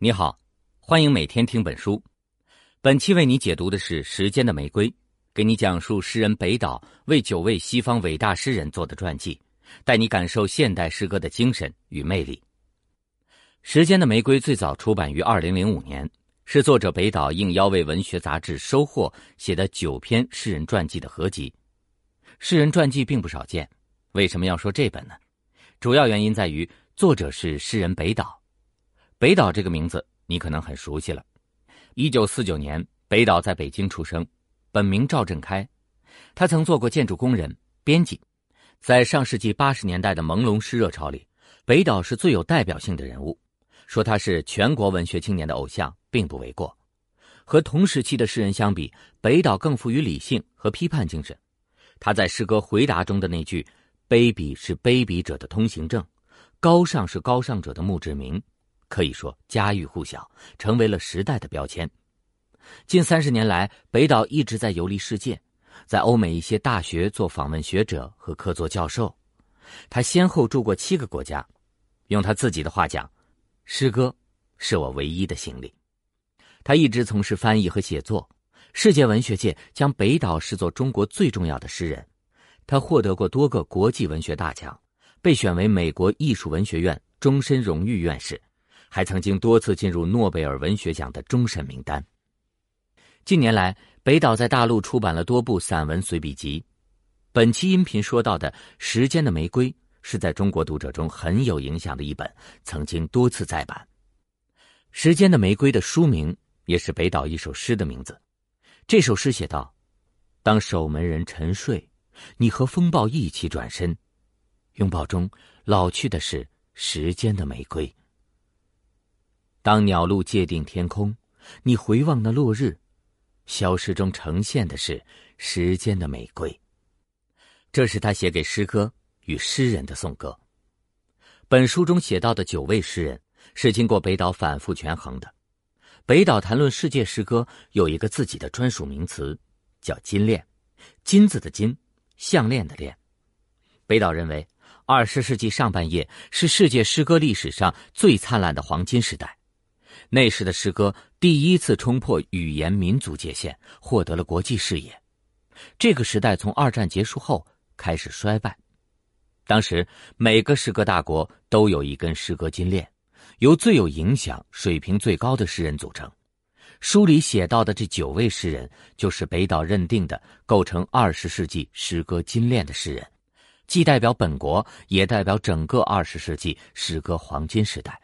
你好，欢迎每天听本书。本期为你解读的是《时间的玫瑰》，给你讲述诗人北岛为九位西方伟大诗人做的传记，带你感受现代诗歌的精神与魅力。《时间的玫瑰》最早出版于二零零五年，是作者北岛应邀为文学杂志《收获》写的九篇诗人传记的合集。诗人传记并不少见，为什么要说这本呢？主要原因在于作者是诗人北岛。北岛这个名字你可能很熟悉了。一九四九年，北岛在北京出生，本名赵振开。他曾做过建筑工人、编辑。在上世纪八十年代的朦胧诗热潮里，北岛是最有代表性的人物。说他是全国文学青年的偶像，并不为过。和同时期的诗人相比，北岛更富于理性和批判精神。他在诗歌《回答》中的那句“卑鄙是卑鄙者的通行证，高尚是高尚者的墓志铭”。可以说家喻户晓，成为了时代的标签。近三十年来，北岛一直在游历世界，在欧美一些大学做访问学者和客座教授。他先后住过七个国家。用他自己的话讲：“诗歌是我唯一的行李。”他一直从事翻译和写作。世界文学界将北岛视作中国最重要的诗人。他获得过多个国际文学大奖，被选为美国艺术文学院终身荣誉院士。还曾经多次进入诺贝尔文学奖的终审名单。近年来，北岛在大陆出版了多部散文随笔集。本期音频说到的《时间的玫瑰》是在中国读者中很有影响的一本，曾经多次再版。《时间的玫瑰》的书名也是北岛一首诗的名字。这首诗写道：“当守门人沉睡，你和风暴一起转身，拥抱中老去的是时间的玫瑰。”当鸟路界定天空，你回望那落日，消失中呈现的是时间的玫瑰。这是他写给诗歌与诗人的颂歌。本书中写到的九位诗人，是经过北岛反复权衡的。北岛谈论世界诗歌有一个自己的专属名词，叫“金链”，金子的金，项链的链。北岛认为，二十世纪上半叶是世界诗歌历史上最灿烂的黄金时代。那时的诗歌第一次冲破语言民族界限，获得了国际视野。这个时代从二战结束后开始衰败。当时每个诗歌大国都有一根诗歌金链，由最有影响、水平最高的诗人组成。书里写到的这九位诗人，就是北岛认定的构成二十世纪诗歌金链的诗人，既代表本国，也代表整个二十世纪诗歌黄金时代。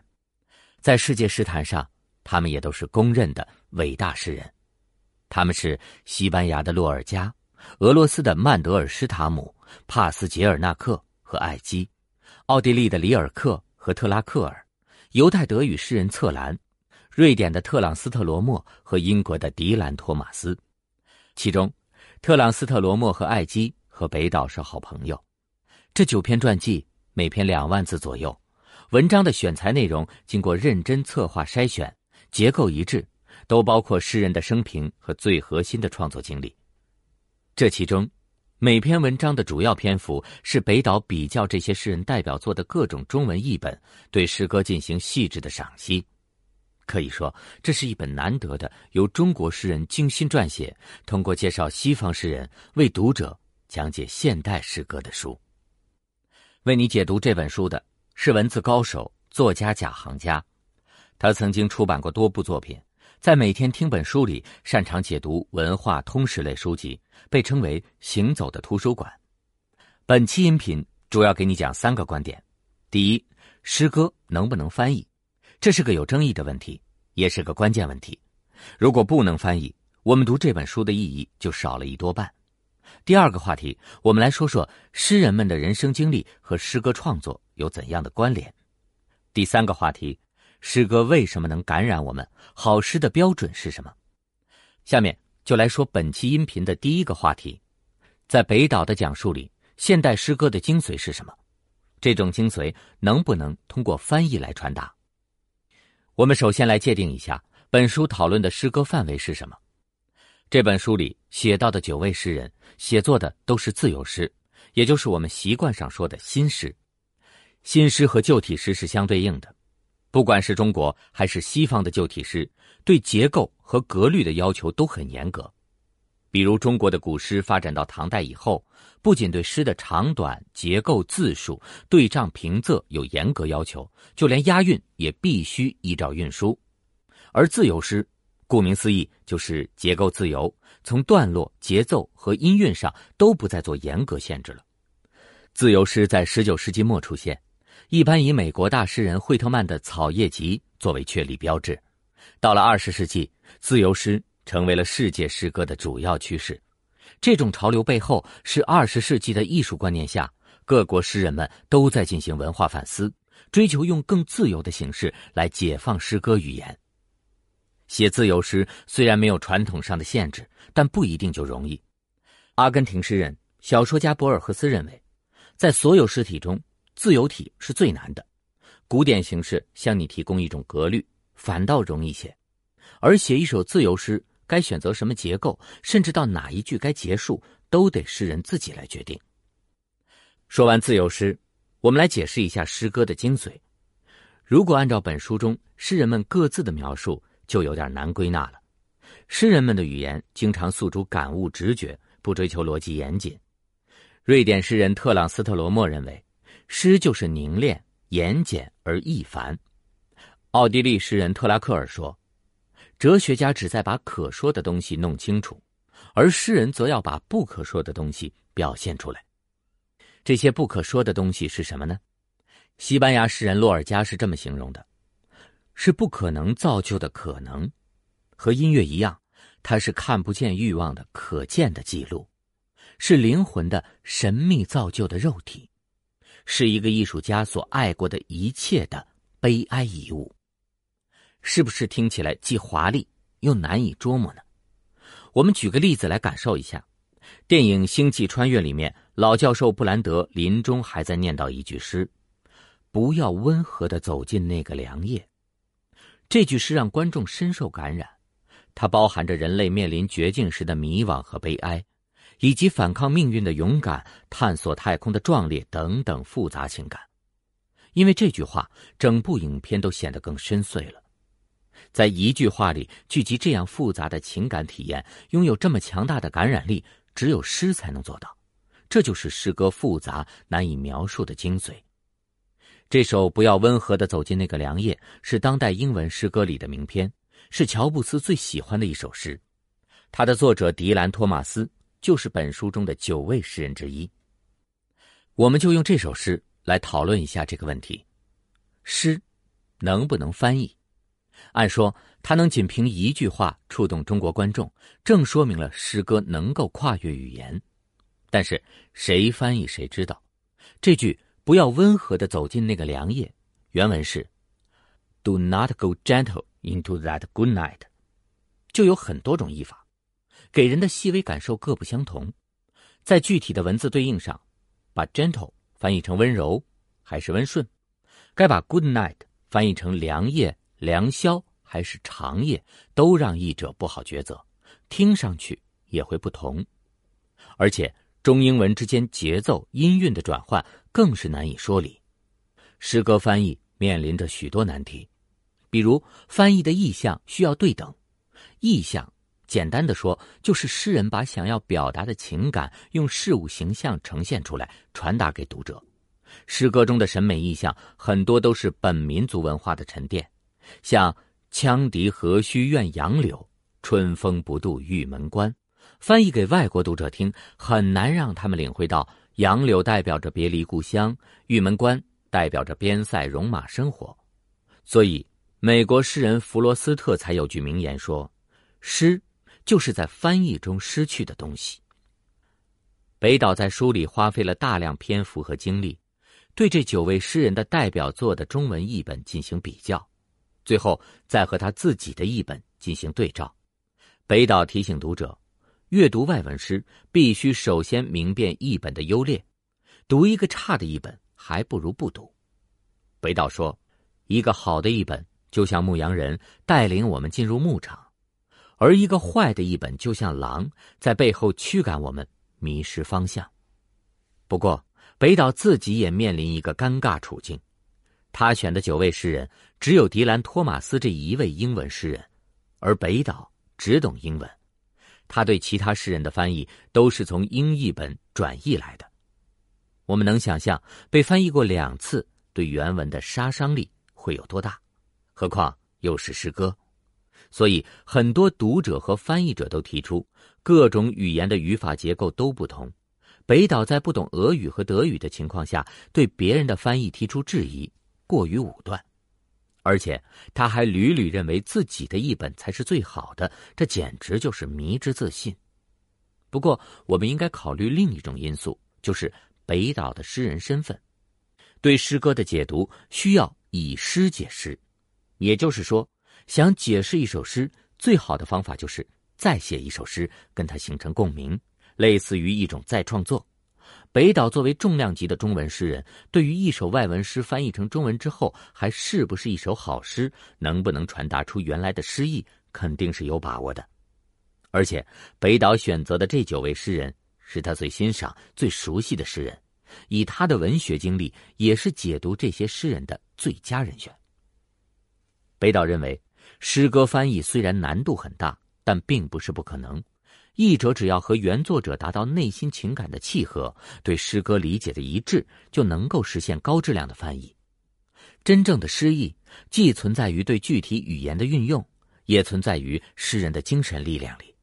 在世界诗坛上，他们也都是公认的伟大诗人。他们是西班牙的洛尔加、俄罗斯的曼德尔施塔姆、帕斯捷尔纳克和艾基、奥地利的里尔克和特拉克尔、犹太德语诗人策兰、瑞典的特朗斯特罗莫和英国的迪兰托马斯。其中，特朗斯特罗莫和艾基和北岛是好朋友。这九篇传记，每篇两万字左右。文章的选材内容经过认真策划筛选，结构一致，都包括诗人的生平和最核心的创作经历。这其中，每篇文章的主要篇幅是北岛比较这些诗人代表作的各种中文译本，对诗歌进行细致的赏析。可以说，这是一本难得的由中国诗人精心撰写，通过介绍西方诗人为读者讲解现代诗歌的书。为你解读这本书的。是文字高手、作家贾行家，他曾经出版过多部作品，在每天听本书里擅长解读文化通识类书籍，被称为“行走的图书馆”。本期音频主要给你讲三个观点：第一，诗歌能不能翻译？这是个有争议的问题，也是个关键问题。如果不能翻译，我们读这本书的意义就少了一多半。第二个话题，我们来说说诗人们的人生经历和诗歌创作有怎样的关联。第三个话题，诗歌为什么能感染我们？好诗的标准是什么？下面就来说本期音频的第一个话题，在北岛的讲述里，现代诗歌的精髓是什么？这种精髓能不能通过翻译来传达？我们首先来界定一下本书讨论的诗歌范围是什么。这本书里写到的九位诗人写作的都是自由诗，也就是我们习惯上说的新诗。新诗和旧体诗是相对应的。不管是中国还是西方的旧体诗，对结构和格律的要求都很严格。比如中国的古诗发展到唐代以后，不仅对诗的长短、结构、字数、对仗、平仄有严格要求，就连押韵也必须依照韵书。而自由诗，顾名思义就是结构自由，从段落、节奏和音韵上都不再做严格限制了。自由诗在十九世纪末出现。一般以美国大诗人惠特曼的《草叶集》作为确立标志。到了二十世纪，自由诗成为了世界诗歌的主要趋势。这种潮流背后是二十世纪的艺术观念下，各国诗人们都在进行文化反思，追求用更自由的形式来解放诗歌语言。写自由诗虽然没有传统上的限制，但不一定就容易。阿根廷诗人、小说家博尔赫斯认为，在所有诗体中。自由体是最难的，古典形式向你提供一种格律，反倒容易些。而写一首自由诗，该选择什么结构，甚至到哪一句该结束，都得诗人自己来决定。说完自由诗，我们来解释一下诗歌的精髓。如果按照本书中诗人们各自的描述，就有点难归纳了。诗人们的语言经常诉诸感悟、直觉，不追求逻辑严谨。瑞典诗人特朗斯特罗莫认为。诗就是凝练、严简而易繁。奥地利诗人特拉克尔说：“哲学家只在把可说的东西弄清楚，而诗人则要把不可说的东西表现出来。这些不可说的东西是什么呢？”西班牙诗人洛尔加是这么形容的：“是不可能造就的可能，和音乐一样，它是看不见欲望的可见的记录，是灵魂的神秘造就的肉体。”是一个艺术家所爱过的一切的悲哀遗物，是不是听起来既华丽又难以捉摸呢？我们举个例子来感受一下。电影《星际穿越》里面，老教授布兰德临终还在念叨一句诗：“不要温和的走进那个凉夜。”这句诗让观众深受感染，它包含着人类面临绝境时的迷惘和悲哀。以及反抗命运的勇敢、探索太空的壮烈等等复杂情感，因为这句话，整部影片都显得更深邃了。在一句话里聚集这样复杂的情感体验，拥有这么强大的感染力，只有诗才能做到。这就是诗歌复杂难以描述的精髓。这首《不要温和的走进那个凉夜》是当代英文诗歌里的名篇，是乔布斯最喜欢的一首诗。他的作者迪兰·托马斯。就是本书中的九位诗人之一。我们就用这首诗来讨论一下这个问题：诗能不能翻译？按说，它能仅凭一句话触动中国观众，正说明了诗歌能够跨越语言。但是，谁翻译谁知道？这句“不要温和的走进那个凉夜”，原文是 “Do not go gentle into that good night”，就有很多种译法。给人的细微感受各不相同，在具体的文字对应上，把 gentle 翻译成温柔还是温顺，该把 good night 翻译成良夜、良宵还是长夜，都让译者不好抉择，听上去也会不同。而且中英文之间节奏、音韵的转换更是难以说理。诗歌翻译面临着许多难题，比如翻译的意象需要对等，意象。简单的说，就是诗人把想要表达的情感用事物形象呈现出来，传达给读者。诗歌中的审美意象很多都是本民族文化的沉淀，像“羌笛何须怨杨柳，春风不度玉门关”，翻译给外国读者听，很难让他们领会到杨柳代表着别离故乡，玉门关代表着边塞戎马生活。所以，美国诗人弗罗斯特才有句名言说：“诗。”就是在翻译中失去的东西。北岛在书里花费了大量篇幅和精力，对这九位诗人的代表作的中文译本进行比较，最后再和他自己的译本进行对照。北岛提醒读者，阅读外文诗必须首先明辨译本的优劣，读一个差的译本还不如不读。北岛说，一个好的译本就像牧羊人带领我们进入牧场。而一个坏的译本，就像狼在背后驱赶我们，迷失方向。不过，北岛自己也面临一个尴尬处境：他选的九位诗人，只有迪兰·托马斯这一位英文诗人，而北岛只懂英文。他对其他诗人的翻译都是从英译本转译来的。我们能想象被翻译过两次对原文的杀伤力会有多大，何况又是诗歌。所以，很多读者和翻译者都提出，各种语言的语法结构都不同。北岛在不懂俄语和德语的情况下，对别人的翻译提出质疑。过于武断，而且他还屡屡认为自己的译本才是最好的，这简直就是迷之自信。不过，我们应该考虑另一种因素，就是北岛的诗人身份。对诗歌的解读需要以诗解诗，也就是说，想解释一首诗，最好的方法就是再写一首诗，跟它形成共鸣，类似于一种再创作。北岛作为重量级的中文诗人，对于一首外文诗翻译成中文之后还是不是一首好诗，能不能传达出原来的诗意，肯定是有把握的。而且，北岛选择的这九位诗人是他最欣赏、最熟悉的诗人，以他的文学经历，也是解读这些诗人的最佳人选。北岛认为，诗歌翻译虽然难度很大，但并不是不可能。译者只要和原作者达到内心情感的契合，对诗歌理解的一致，就能够实现高质量的翻译。真正的诗意既存在于对具体语言的运用，也存在于诗人的精神力量里。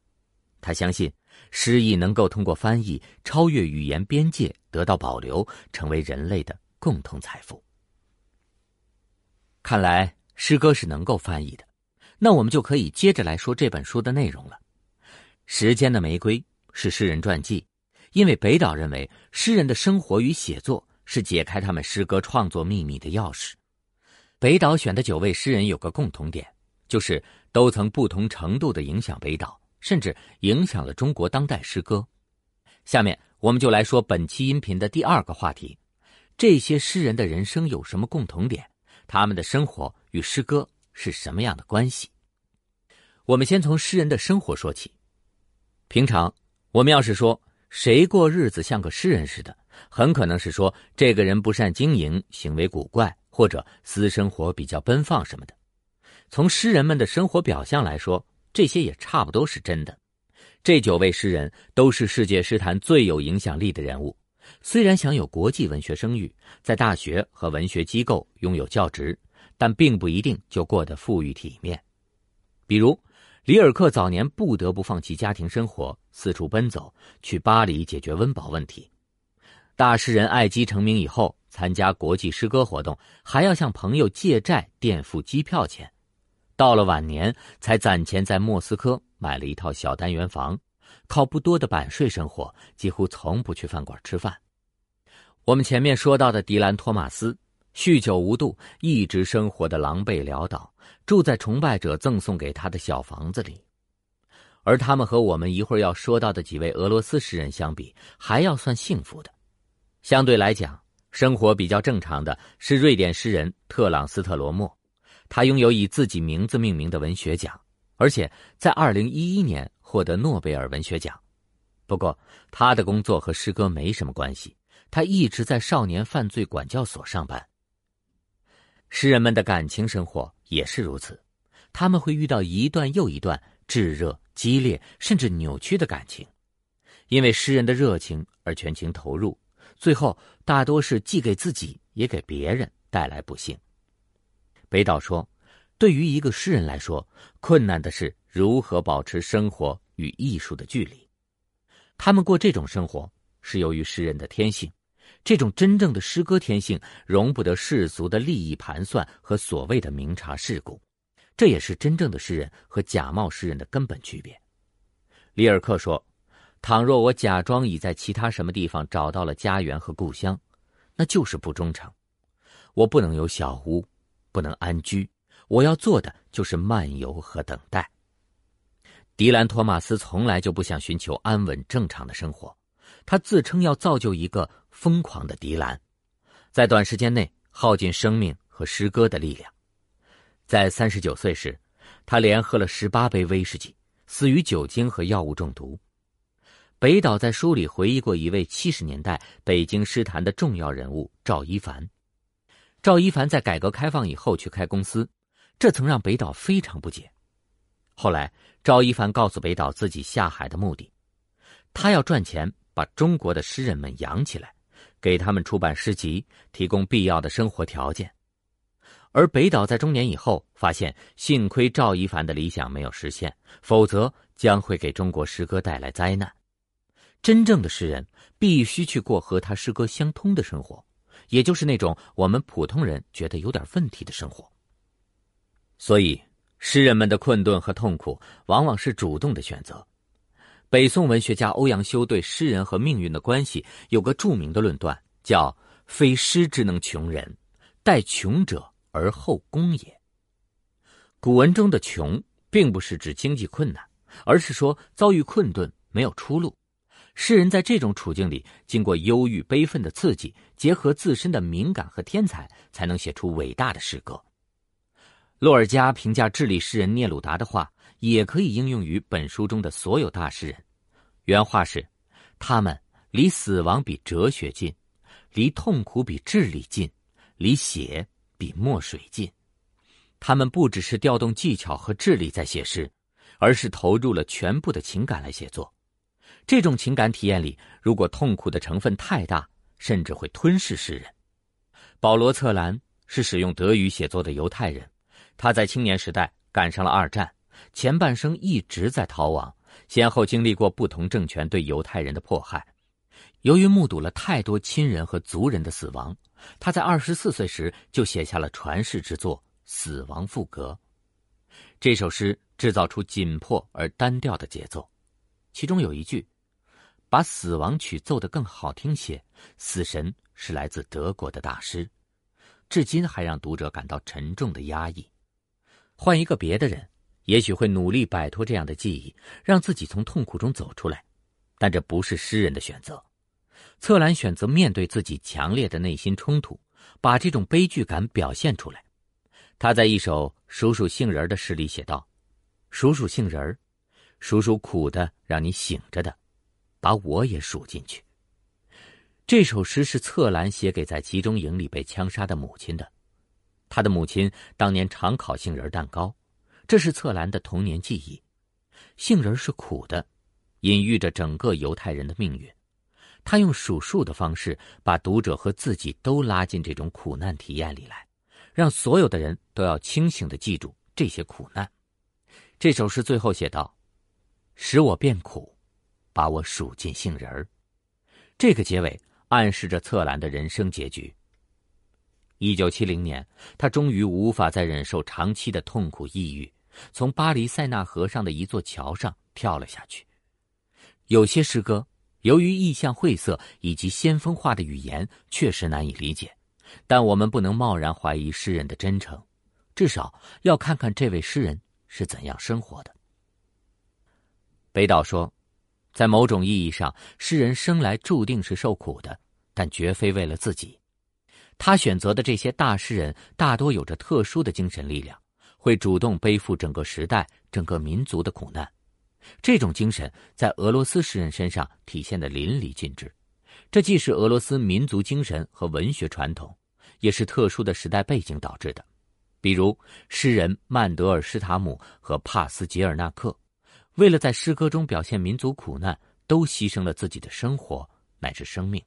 他相信，诗意能够通过翻译超越语言边界，得到保留，成为人类的共同财富。看来诗歌是能够翻译的，那我们就可以接着来说这本书的内容了。时间的玫瑰是诗人传记，因为北岛认为诗人的生活与写作是解开他们诗歌创作秘密的钥匙。北岛选的九位诗人有个共同点，就是都曾不同程度的影响北岛，甚至影响了中国当代诗歌。下面我们就来说本期音频的第二个话题：这些诗人的人生有什么共同点？他们的生活与诗歌是什么样的关系？我们先从诗人的生活说起。平常，我们要是说谁过日子像个诗人似的，很可能是说这个人不善经营，行为古怪，或者私生活比较奔放什么的。从诗人们的生活表象来说，这些也差不多是真的。这九位诗人都是世界诗坛最有影响力的人物，虽然享有国际文学声誉，在大学和文学机构拥有教职，但并不一定就过得富裕体面。比如。里尔克早年不得不放弃家庭生活，四处奔走，去巴黎解决温饱问题。大诗人艾基成名以后，参加国际诗歌活动，还要向朋友借债垫付机票钱。到了晚年，才攒钱在莫斯科买了一套小单元房，靠不多的版税生活，几乎从不去饭馆吃饭。我们前面说到的迪兰·托马斯。酗酒无度，一直生活的狼狈潦倒，住在崇拜者赠送给他的小房子里。而他们和我们一会儿要说到的几位俄罗斯诗人相比，还要算幸福的。相对来讲，生活比较正常的是瑞典诗人特朗斯特罗莫，他拥有以自己名字命名的文学奖，而且在二零一一年获得诺贝尔文学奖。不过，他的工作和诗歌没什么关系，他一直在少年犯罪管教所上班。诗人们的感情生活也是如此，他们会遇到一段又一段炙热、激烈，甚至扭曲的感情，因为诗人的热情而全情投入，最后大多是既给自己也给别人带来不幸。北岛说：“对于一个诗人来说，困难的是如何保持生活与艺术的距离。他们过这种生活是由于诗人的天性。”这种真正的诗歌天性，容不得世俗的利益盘算和所谓的明察世故，这也是真正的诗人和假冒诗人的根本区别。里尔克说：“倘若我假装已在其他什么地方找到了家园和故乡，那就是不忠诚。我不能有小屋，不能安居，我要做的就是漫游和等待。”迪兰·托马斯从来就不想寻求安稳正常的生活。他自称要造就一个疯狂的迪兰，在短时间内耗尽生命和诗歌的力量。在三十九岁时，他连喝了十八杯威士忌，死于酒精和药物中毒。北岛在书里回忆过一位七十年代北京诗坛的重要人物赵一凡。赵一凡在改革开放以后去开公司，这曾让北岛非常不解。后来，赵一凡告诉北岛自己下海的目的，他要赚钱，把中国的诗人们养起来，给他们出版诗集，提供必要的生活条件。而北岛在中年以后发现，幸亏赵一凡的理想没有实现，否则将会给中国诗歌带来灾难。真正的诗人必须去过和他诗歌相通的生活，也就是那种我们普通人觉得有点问题的生活。所以，诗人们的困顿和痛苦往往是主动的选择。北宋文学家欧阳修对诗人和命运的关系有个著名的论断，叫“非诗之能穷人，待穷者而后功也”。古文中的“穷”并不是指经济困难，而是说遭遇困顿，没有出路。诗人在这种处境里，经过忧郁、悲愤的刺激，结合自身的敏感和天才，才能写出伟大的诗歌。洛尔加评价智利诗人聂鲁达的话，也可以应用于本书中的所有大诗人。原话是：“他们离死亡比哲学近，离痛苦比智力近，离血比墨水近。他们不只是调动技巧和智力在写诗，而是投入了全部的情感来写作。”这种情感体验里，如果痛苦的成分太大，甚至会吞噬诗人。保罗·策兰是使用德语写作的犹太人，他在青年时代赶上了二战，前半生一直在逃亡，先后经历过不同政权对犹太人的迫害。由于目睹了太多亲人和族人的死亡，他在二十四岁时就写下了传世之作《死亡赋格》。这首诗制造出紧迫而单调的节奏，其中有一句。把死亡曲奏得更好听些。死神是来自德国的大师，至今还让读者感到沉重的压抑。换一个别的人，也许会努力摆脱这样的记忆，让自己从痛苦中走出来。但这不是诗人的选择。策兰选择面对自己强烈的内心冲突，把这种悲剧感表现出来。他在一首数数杏仁的诗里写道：“数数杏仁数数苦的，让你醒着的。”把我也数进去。这首诗是策兰写给在集中营里被枪杀的母亲的。他的母亲当年常烤杏仁蛋糕，这是策兰的童年记忆。杏仁是苦的，隐喻着整个犹太人的命运。他用数数的方式，把读者和自己都拉进这种苦难体验里来，让所有的人都要清醒的记住这些苦难。这首诗最后写道：“使我变苦。”把我数进杏仁，这个结尾暗示着策兰的人生结局。一九七零年，他终于无法再忍受长期的痛苦抑郁，从巴黎塞纳河上的一座桥上跳了下去。有些诗歌由于意象晦涩以及先锋化的语言，确实难以理解，但我们不能贸然怀疑诗人的真诚，至少要看看这位诗人是怎样生活的。北岛说。在某种意义上，诗人生来注定是受苦的，但绝非为了自己。他选择的这些大诗人大多有着特殊的精神力量，会主动背负整个时代、整个民族的苦难。这种精神在俄罗斯诗人身上体现的淋漓尽致。这既是俄罗斯民族精神和文学传统，也是特殊的时代背景导致的。比如诗人曼德尔施塔姆和帕斯捷尔纳克。为了在诗歌中表现民族苦难，都牺牲了自己的生活乃至生命。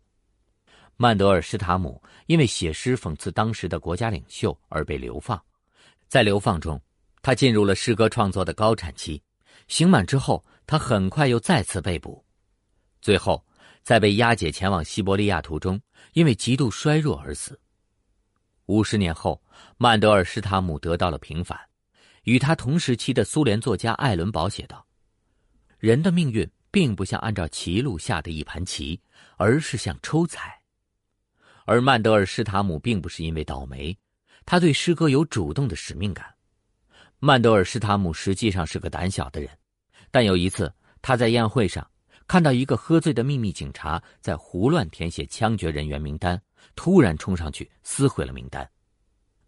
曼德尔施塔姆因为写诗讽刺当时的国家领袖而被流放，在流放中，他进入了诗歌创作的高产期。刑满之后，他很快又再次被捕，最后在被押解前往西伯利亚途中，因为极度衰弱而死。五十年后，曼德尔施塔姆得到了平反，与他同时期的苏联作家艾伦堡写道。人的命运并不像按照棋路下的一盘棋，而是像抽彩。而曼德尔施塔姆并不是因为倒霉，他对诗歌有主动的使命感。曼德尔施塔姆实际上是个胆小的人，但有一次他在宴会上看到一个喝醉的秘密警察在胡乱填写枪决人员名单，突然冲上去撕毁了名单。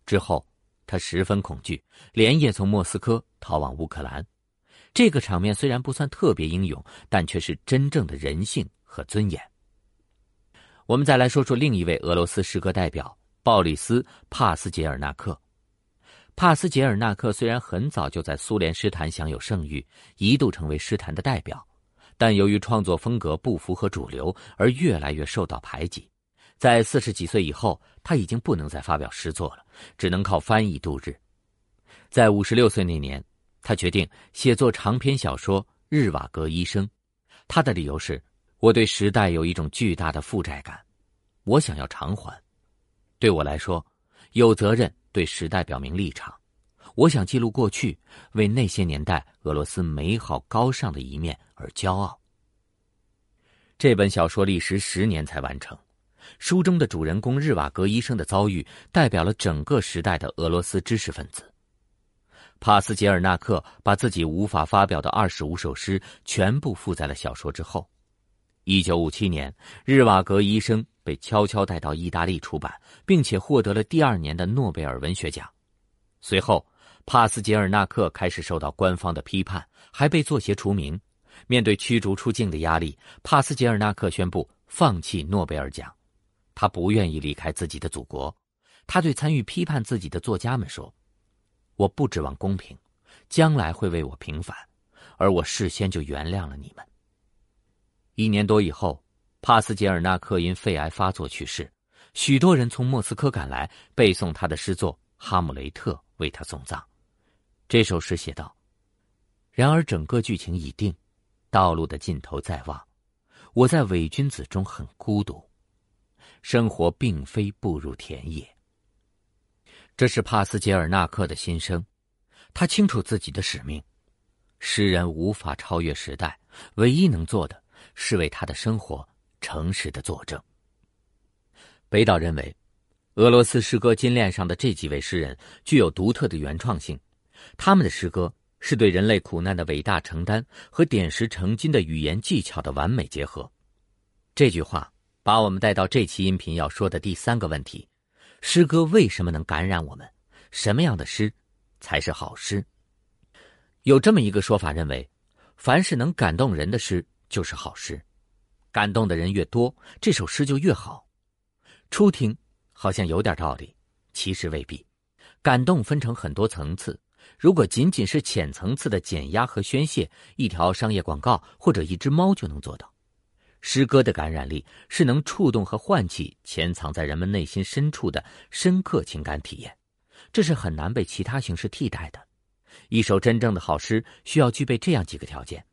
之后他十分恐惧，连夜从莫斯科逃往乌克兰。这个场面虽然不算特别英勇，但却是真正的人性和尊严。我们再来说说另一位俄罗斯诗歌代表鲍里斯·帕斯捷尔纳克。帕斯捷尔纳克虽然很早就在苏联诗坛享有盛誉，一度成为诗坛的代表，但由于创作风格不符合主流，而越来越受到排挤。在四十几岁以后，他已经不能再发表诗作了，只能靠翻译度日。在五十六岁那年，他决定写作长篇小说《日瓦戈医生》。他的理由是：“我对时代有一种巨大的负债感，我想要偿还。对我来说，有责任对时代表明立场。我想记录过去，为那些年代俄罗斯美好高尚的一面而骄傲。”这本小说历时十年才完成。书中的主人公日瓦格医生的遭遇，代表了整个时代的俄罗斯知识分子。帕斯捷尔纳克把自己无法发表的二十五首诗全部附在了小说之后。一九五七年，日瓦格医生被悄悄带到意大利出版，并且获得了第二年的诺贝尔文学奖。随后，帕斯捷尔纳克开始受到官方的批判，还被作协除名。面对驱逐出境的压力，帕斯捷尔纳克宣布放弃诺贝尔奖。他不愿意离开自己的祖国。他对参与批判自己的作家们说。我不指望公平，将来会为我平反，而我事先就原谅了你们。一年多以后，帕斯捷尔纳克因肺癌发作去世，许多人从莫斯科赶来背诵他的诗作《哈姆雷特》，为他送葬。这首诗写道：“然而整个剧情已定，道路的尽头在望，我在伪君子中很孤独，生活并非步入田野。”这是帕斯捷尔纳克的心声，他清楚自己的使命。诗人无法超越时代，唯一能做的是为他的生活诚实的作证。北岛认为，俄罗斯诗歌金链上的这几位诗人具有独特的原创性，他们的诗歌是对人类苦难的伟大承担和点石成金的语言技巧的完美结合。这句话把我们带到这期音频要说的第三个问题。诗歌为什么能感染我们？什么样的诗才是好诗？有这么一个说法，认为，凡是能感动人的诗就是好诗，感动的人越多，这首诗就越好。初听好像有点道理，其实未必。感动分成很多层次，如果仅仅是浅层次的减压和宣泄，一条商业广告或者一只猫就能做到。诗歌的感染力是能触动和唤起潜藏在人们内心深处的深刻情感体验，这是很难被其他形式替代的。一首真正的好诗需要具备这样几个条件：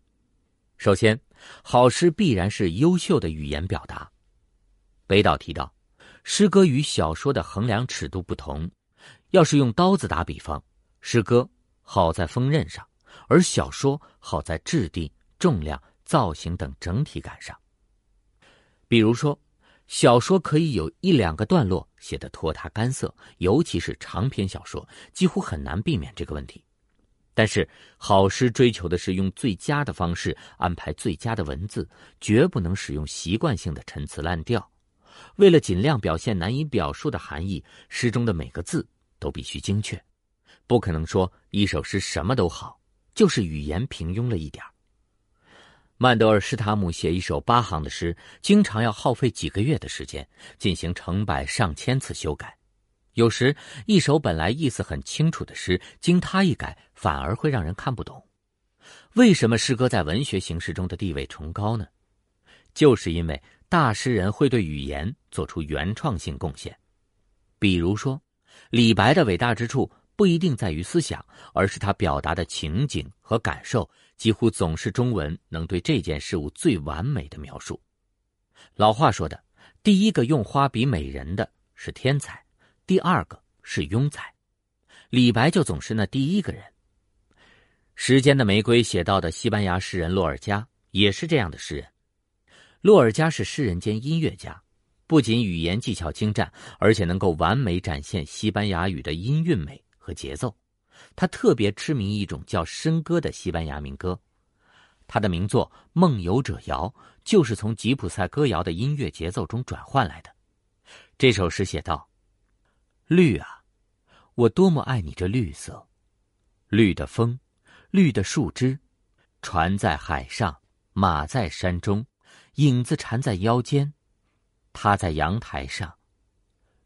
首先，好诗必然是优秀的语言表达。北岛提到，诗歌与小说的衡量尺度不同，要是用刀子打比方，诗歌好在锋刃上，而小说好在质地、重量、造型等整体感上。比如说，小说可以有一两个段落写得拖沓干涩，尤其是长篇小说，几乎很难避免这个问题。但是，好诗追求的是用最佳的方式安排最佳的文字，绝不能使用习惯性的陈词滥调。为了尽量表现难以表述的含义，诗中的每个字都必须精确，不可能说一首诗什么都好，就是语言平庸了一点曼德尔施塔姆写一首八行的诗，经常要耗费几个月的时间，进行成百上千次修改。有时，一首本来意思很清楚的诗，经他一改，反而会让人看不懂。为什么诗歌在文学形式中的地位崇高呢？就是因为大诗人会对语言做出原创性贡献。比如说，李白的伟大之处。不一定在于思想，而是他表达的情景和感受，几乎总是中文能对这件事物最完美的描述。老话说的，第一个用花比美人的是天才，第二个是庸才。李白就总是那第一个人。《时间的玫瑰》写到的西班牙诗人洛尔加也是这样的诗人。洛尔加是诗人兼音乐家。不仅语言技巧精湛，而且能够完美展现西班牙语的音韵美。和节奏，他特别痴迷一种叫笙歌的西班牙民歌。他的名作《梦游者谣》就是从吉普赛歌谣的音乐节奏中转换来的。这首诗写道：“绿啊，我多么爱你这绿色，绿的风，绿的树枝，船在海上，马在山中，影子缠在腰间，他在阳台上，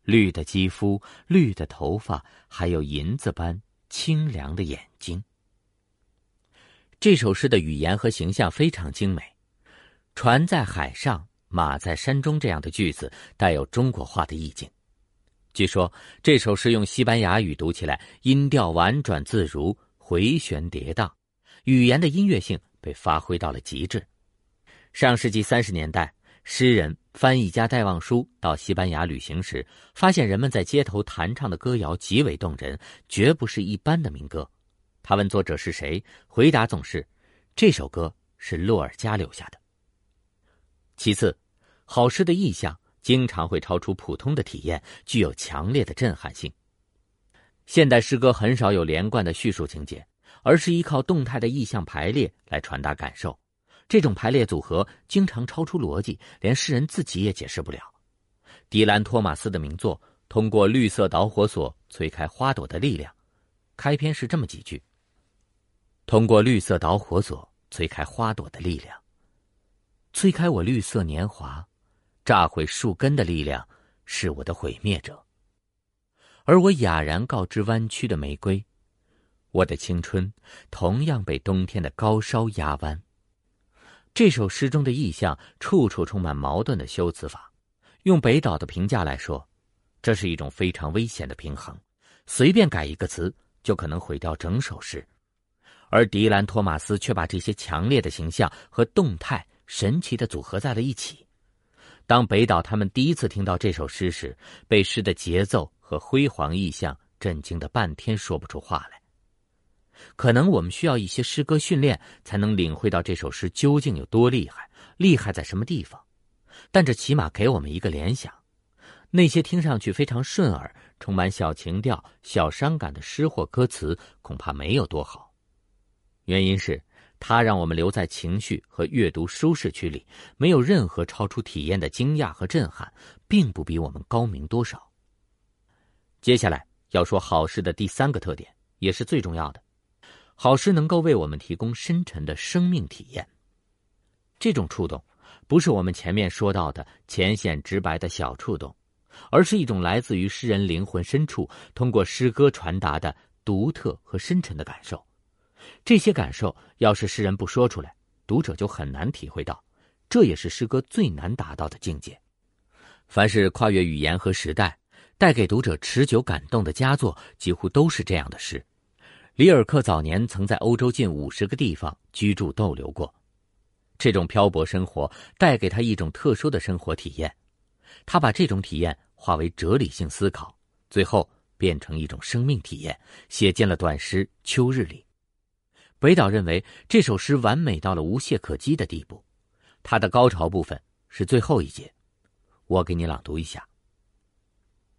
绿的肌肤、绿的头发，还有银子般清凉的眼睛。这首诗的语言和形象非常精美，“船在海上，马在山中”这样的句子带有中国化的意境。据说这首诗用西班牙语读起来，音调婉转自如，回旋跌宕，语言的音乐性被发挥到了极致。上世纪三十年代，诗人、翻译家戴望舒到西班牙旅行时，发现人们在街头弹唱的歌谣极为动人，绝不是一般的民歌。他问作者是谁，回答总是：“这首歌是洛尔加留下的。”其次，好诗的意象经常会超出普通的体验，具有强烈的震撼性。现代诗歌很少有连贯的叙述情节，而是依靠动态的意象排列来传达感受。这种排列组合经常超出逻辑，连诗人自己也解释不了。迪兰·托马斯的名作《通过绿色导火索催开花朵的力量》，开篇是这么几句。通过绿色导火索催开花朵的力量，催开我绿色年华，炸毁树根的力量是我的毁灭者。而我哑然告知弯曲的玫瑰，我的青春同样被冬天的高烧压弯。这首诗中的意象处处充满矛盾的修辞法，用北岛的评价来说，这是一种非常危险的平衡，随便改一个词就可能毁掉整首诗。而迪兰·托马斯却把这些强烈的形象和动态神奇的组合在了一起。当北岛他们第一次听到这首诗时，被诗的节奏和辉煌意象震惊的半天说不出话来。可能我们需要一些诗歌训练，才能领会到这首诗究竟有多厉害，厉害在什么地方。但这起码给我们一个联想：那些听上去非常顺耳、充满小情调、小伤感的诗或歌词，恐怕没有多好。原因是，它让我们留在情绪和阅读舒适区里，没有任何超出体验的惊讶和震撼，并不比我们高明多少。接下来要说好诗的第三个特点，也是最重要的：好诗能够为我们提供深沉的生命体验。这种触动，不是我们前面说到的浅显直白的小触动，而是一种来自于诗人灵魂深处，通过诗歌传达的独特和深沉的感受。这些感受，要是诗人不说出来，读者就很难体会到。这也是诗歌最难达到的境界。凡是跨越语言和时代，带给读者持久感动的佳作，几乎都是这样的诗。里尔克早年曾在欧洲近五十个地方居住逗留过，这种漂泊生活带给他一种特殊的生活体验。他把这种体验化为哲理性思考，最后变成一种生命体验，写进了短诗《秋日》里。北岛认为这首诗完美到了无懈可击的地步，它的高潮部分是最后一节，我给你朗读一下。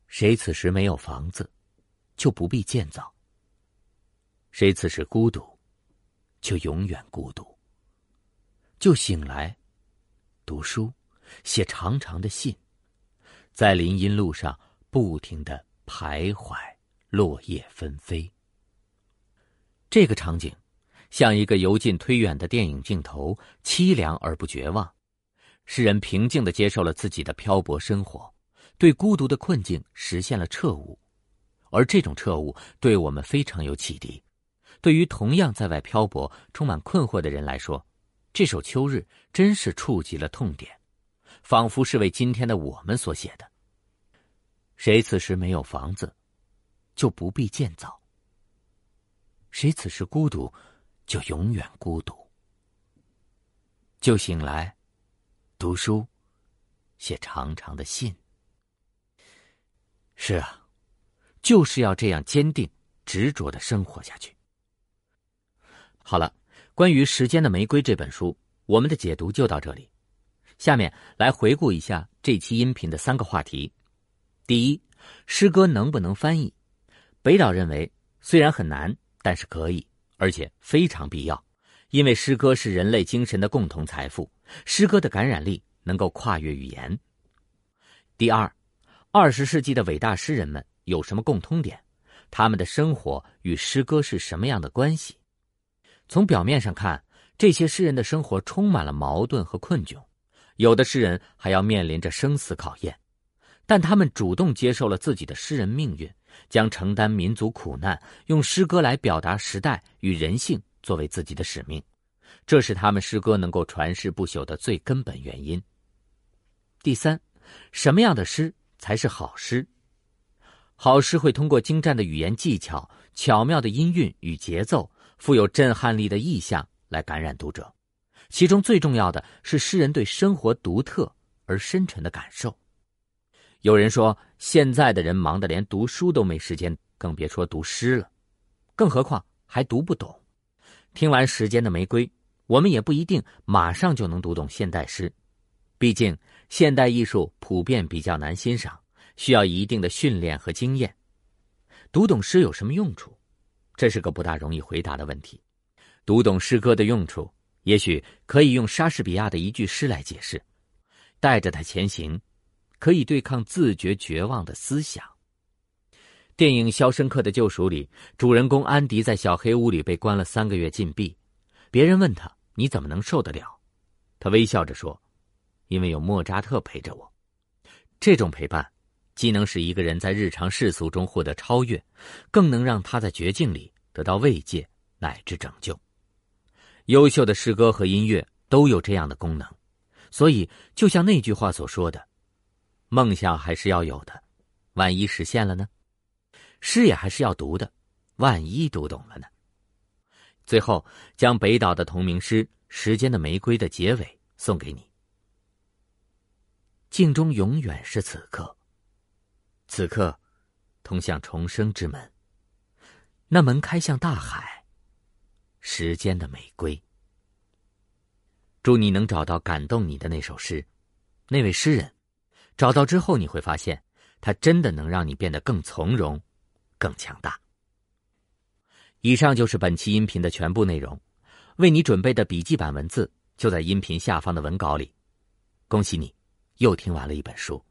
谁此时没有房子，就不必建造。谁此时孤独，就永远孤独。就醒来，读书，写长长的信，在林荫路上不停的徘徊，落叶纷飞。这个场景。像一个由近推远的电影镜头，凄凉而不绝望。诗人平静的接受了自己的漂泊生活，对孤独的困境实现了彻悟，而这种彻悟对我们非常有启迪。对于同样在外漂泊、充满困惑的人来说，这首《秋日》真是触及了痛点，仿佛是为今天的我们所写的。谁此时没有房子，就不必建造。谁此时孤独。就永远孤独，就醒来，读书，写长长的信。是啊，就是要这样坚定、执着的生活下去。好了，关于《时间的玫瑰》这本书，我们的解读就到这里。下面来回顾一下这期音频的三个话题：第一，诗歌能不能翻译？北岛认为，虽然很难，但是可以。而且非常必要，因为诗歌是人类精神的共同财富，诗歌的感染力能够跨越语言。第二，二十世纪的伟大诗人们有什么共通点？他们的生活与诗歌是什么样的关系？从表面上看，这些诗人的生活充满了矛盾和困窘，有的诗人还要面临着生死考验。但他们主动接受了自己的诗人命运，将承担民族苦难，用诗歌来表达时代与人性作为自己的使命，这是他们诗歌能够传世不朽的最根本原因。第三，什么样的诗才是好诗？好诗会通过精湛的语言技巧、巧妙的音韵与节奏、富有震撼力的意象来感染读者。其中最重要的是诗人对生活独特而深沉的感受。有人说，现在的人忙得连读书都没时间，更别说读诗了，更何况还读不懂。听完《时间的玫瑰》，我们也不一定马上就能读懂现代诗，毕竟现代艺术普遍比较难欣赏。需要一定的训练和经验。读懂诗有什么用处？这是个不大容易回答的问题。读懂诗歌的用处，也许可以用莎士比亚的一句诗来解释：“带着它前行，可以对抗自觉绝望的思想。”电影《肖申克的救赎》里，主人公安迪在小黑屋里被关了三个月禁闭。别人问他：“你怎么能受得了？”他微笑着说：“因为有莫扎特陪着我。”这种陪伴。既能使一个人在日常世俗中获得超越，更能让他在绝境里得到慰藉乃至拯救。优秀的诗歌和音乐都有这样的功能，所以就像那句话所说的：“梦想还是要有的，万一实现了呢？诗也还是要读的，万一读懂了呢？”最后，将北岛的同名诗《时间的玫瑰》的结尾送给你：镜中永远是此刻。此刻，通向重生之门。那门开向大海。时间的玫瑰。祝你能找到感动你的那首诗，那位诗人。找到之后，你会发现，它真的能让你变得更从容、更强大。以上就是本期音频的全部内容。为你准备的笔记版文字就在音频下方的文稿里。恭喜你，又听完了一本书。